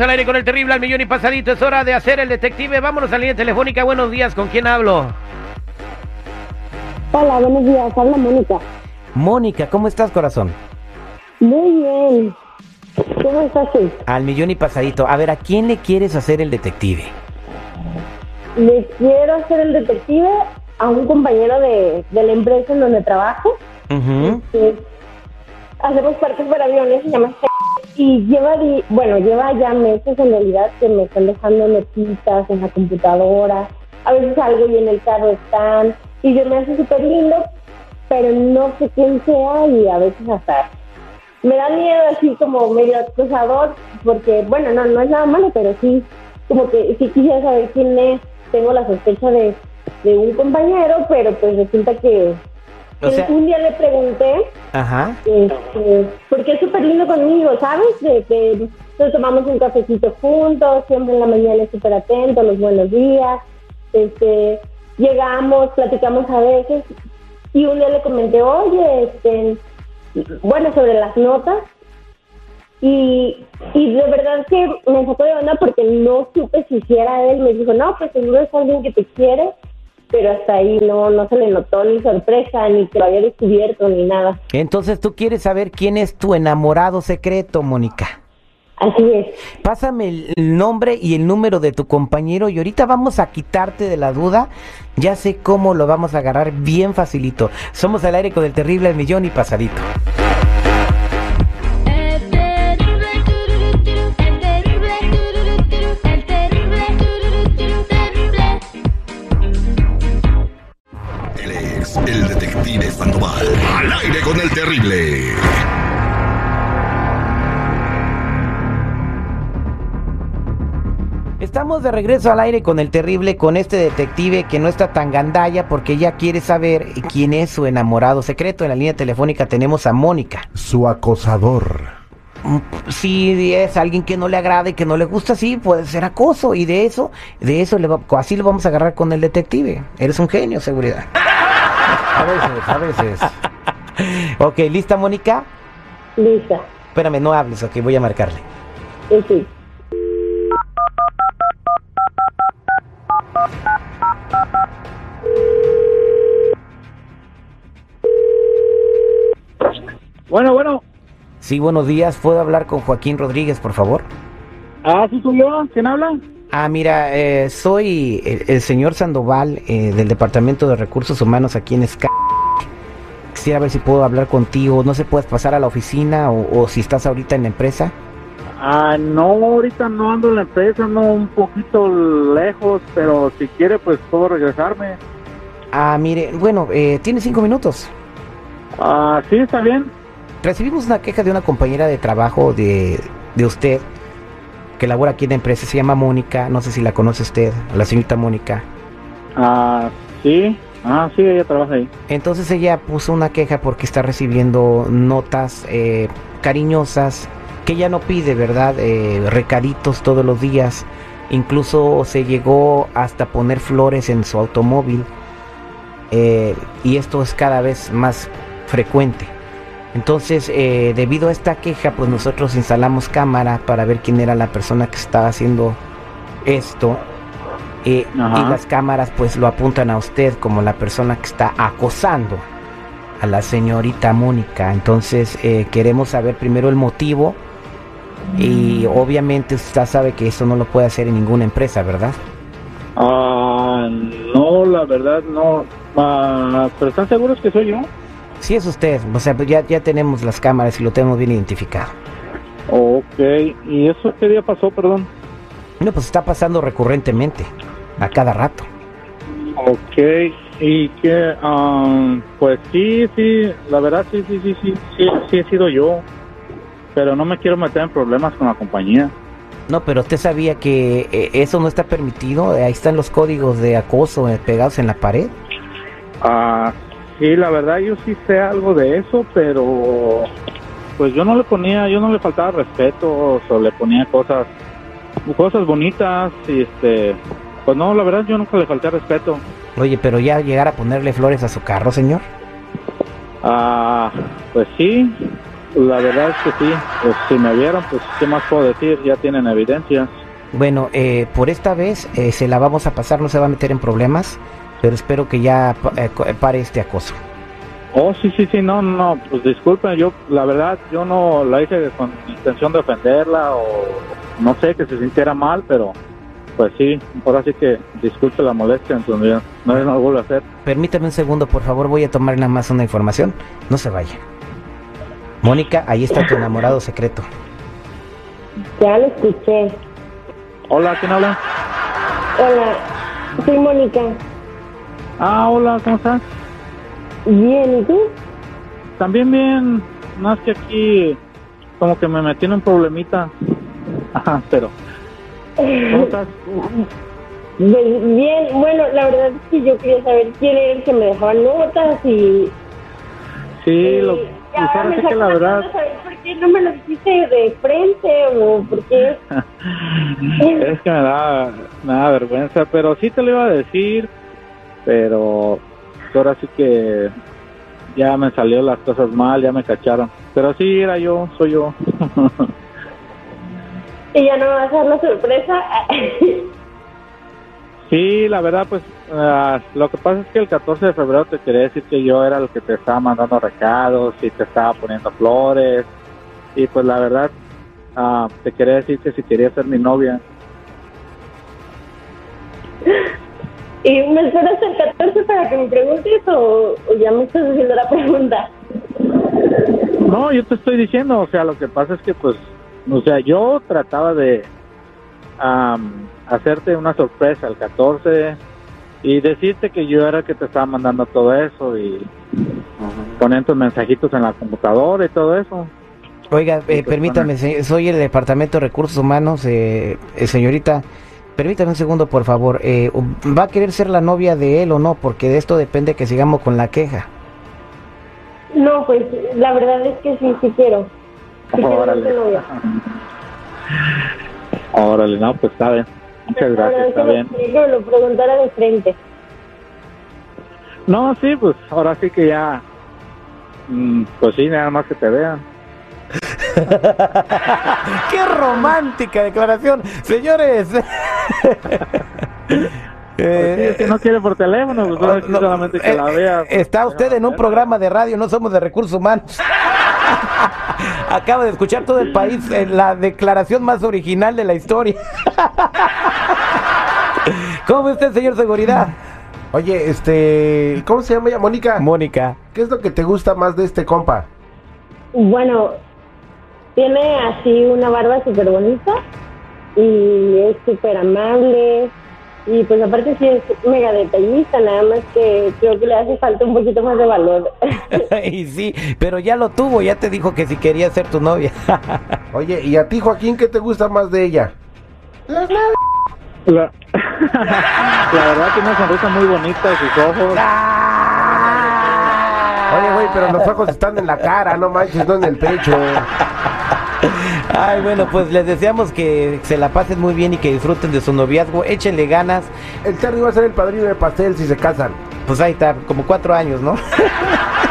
Al aire con el terrible al millón y pasadito. Es hora de hacer el detective. Vámonos a la línea telefónica. Buenos días. ¿Con quién hablo? Hola, buenos días. Habla Mónica. Mónica, ¿cómo estás, corazón? Muy bien. ¿Cómo estás tú? Al millón y pasadito. A ver, ¿a quién le quieres hacer el detective? Le quiero hacer el detective a un compañero de, de la empresa en donde trabajo. Hacemos parques para aviones, se llama y lleva, bueno, lleva ya meses en realidad que me están dejando notitas en la computadora, a veces algo y en el carro están, y yo me hace súper lindo, pero no sé quién sea y a veces hasta me da miedo así como medio acosador, porque bueno, no, no es nada malo, pero sí, como que sí quisiera saber quién es, tengo la sospecha de, de un compañero, pero pues resulta que, O que sea- un día le pregunté Ajá. este, porque es súper lindo conmigo, ¿sabes? De que nos tomamos un cafecito juntos, siempre en la mañana es súper atento, los buenos días, este, llegamos, platicamos a veces, y un día le comenté, oye, este, bueno, sobre las notas, y, y de verdad que me sacó de onda porque no supe si hiciera él, me dijo, no, pues seguro es alguien que te quiere, pero hasta ahí no, no se le notó ni sorpresa, ni que lo había descubierto, ni nada. Entonces tú quieres saber quién es tu enamorado secreto, Mónica. Así es. Pásame el el nombre y el número de tu compañero y ahorita vamos a quitarte de la duda. Ya sé cómo lo vamos a agarrar bien facilito. Somos al aire con el terrible millón y pasadito. Estamos de regreso al aire con el terrible, con este detective que no está tan gandalla porque ya quiere saber quién es su enamorado secreto. En la línea telefónica tenemos a Mónica. Su acosador. Mm, Si es alguien que no le agrada y que no le gusta, sí, puede ser acoso. Y de eso, de eso, le va- así lo vamos a agarrar con el detective. Eres un genio, seguridad. A veces, a veces. Ok, ¿lista, Mónica? Lista. Espérame, no hables, ok, voy a marcarle. Sí, sí. Bueno, bueno. Sí, buenos días. ¿Puedo hablar con Joaquín Rodríguez, por favor? Ah, sí soy yo. ¿Quién habla? Ah, mira, eh, soy el, el señor Sandoval eh, del Departamento de Recursos Humanos aquí en SCA. Quisiera ver si puedo hablar contigo. No sé, puedes pasar a la oficina o, o si estás ahorita en la empresa. Ah, no, ahorita no ando en la empresa, ando un poquito lejos, pero si quiere, pues puedo regresarme. Ah, mire, bueno, eh, tiene cinco minutos. Ah, sí, está bien. Recibimos una queja de una compañera de trabajo de, de usted que labora aquí en la empresa. Se llama Mónica. No sé si la conoce usted, la señorita Mónica. Ah, sí. Ah, sí, ella trabaja ahí. Entonces ella puso una queja porque está recibiendo notas eh, cariñosas que ella no pide, ¿verdad? Eh, recaditos todos los días. Incluso se llegó hasta poner flores en su automóvil. Eh, y esto es cada vez más frecuente. Entonces, eh, debido a esta queja, pues nosotros instalamos cámara para ver quién era la persona que estaba haciendo esto. Eh, y las cámaras pues lo apuntan a usted como la persona que está acosando a la señorita Mónica. Entonces eh, queremos saber primero el motivo y obviamente usted sabe que eso no lo puede hacer en ninguna empresa, ¿verdad? Ah, no, la verdad no. Ah, pero ¿están seguros que soy yo? Sí es usted, o sea, pues ya, ya tenemos las cámaras y lo tenemos bien identificado. Ok, ¿y eso qué día pasó, perdón? No, pues está pasando recurrentemente, a cada rato. Ok, y que, ah, pues sí, sí, la verdad sí, sí, sí, sí, sí, sí he sido yo, pero no me quiero meter en problemas con la compañía. No, pero usted sabía que eh, eso no está permitido, ahí están los códigos de acoso eh, pegados en la pared. Ah, sí, la verdad yo sí sé algo de eso, pero pues yo no le ponía, yo no le faltaba respeto, o le ponía cosas, cosas bonitas, y este, pues no, la verdad yo nunca le falté respeto. Oye, pero ya llegar a ponerle flores a su carro, señor. Ah, pues sí, la verdad es que sí. Pues si me vieron, pues qué más puedo decir, ya tienen evidencias. Bueno, eh, por esta vez eh, se la vamos a pasar, no se va a meter en problemas, pero espero que ya eh, co- pare este acoso. Oh, sí, sí, sí, no, no, no, pues disculpen, yo, la verdad, yo no la hice con intención de ofenderla o no sé, que se sintiera mal, pero pues sí, ahora sí que disculpe la molestia, entonces no, no lo vuelvo a hacer. Permítame un segundo, por favor, voy a tomar nada más una información. No se vaya. Mónica, ahí está tu enamorado secreto. Ya lo escuché. Hola, ¿quién habla? Hola, soy Mónica. Ah, hola, ¿cómo estás? Bien, ¿y tú? También bien, más que aquí como que me metí en un problemita. Ajá, pero ¿cómo estás? Pues bien, bueno, la verdad es que yo quería saber quién era el que me dejaba notas y... Sí, lo, y pues ahora sí que la verdad... ¿Por qué no me lo dijiste de frente o por qué? es que me da, me da vergüenza, pero sí te lo iba a decir, pero ahora sí que ya me salió las cosas mal, ya me cacharon. Pero sí, era yo, soy yo. ¿Y ya no me vas a dar la sorpresa? sí, la verdad, pues ah, lo que pasa es que el 14 de febrero te quería decir que yo era el que te estaba mandando recados y te estaba poniendo flores. Y pues la verdad, ah, te quería decir que si quería ser mi novia. ¿Y me esperas el 14 para que me preguntes o, o ya me estás haciendo la pregunta? No, yo te estoy diciendo, o sea, lo que pasa es que, pues, o sea, yo trataba de am, hacerte una sorpresa el 14 y decirte que yo era el que te estaba mandando todo eso y poner tus mensajitos en la computadora y todo eso. Oiga, eh, pues, permítame, se- soy el Departamento de Recursos Humanos, eh, eh, señorita. Permítame un segundo, por favor. Eh, ¿Va a querer ser la novia de él o no? Porque de esto depende que sigamos con la queja. No, pues la verdad es que sí, sí quiero. Sí quiero Órale. ser novia. Órale, no, pues está bien. Muchas gracias, es está bien. que me lo preguntara de frente. No, sí, pues ahora sí que ya, mm, pues sí, nada más que te vean. ¡Qué romántica declaración! Señores. Pues sí, es que no quiere por teléfono, pues no, solamente que eh, la vea. eh, Está usted en un programa de radio, no somos de recursos humanos. Acaba de escuchar todo el país eh, la declaración más original de la historia. ¿Cómo usted, señor Seguridad? Oye, este, ¿cómo se llama ella? Mónica. Mónica. ¿Qué es lo que te gusta más de este compa? Bueno, tiene así una barba súper bonita y es súper amable y pues aparte sí es mega detallista, nada más que creo que le hace falta un poquito más de valor. y sí, pero ya lo tuvo, ya te dijo que si quería ser tu novia. Oye, ¿y a ti, Joaquín, qué te gusta más de ella? La, la verdad tiene una sonrisa muy bonita, sus ojos. Oye, güey, pero los ojos están en la cara, no manches, no en el pecho. Ay, bueno, pues les deseamos que se la pasen muy bien y que disfruten de su noviazgo. Échenle ganas. El Terry va a ser el padrino de pastel si se casan. Pues ahí está, como cuatro años, ¿no?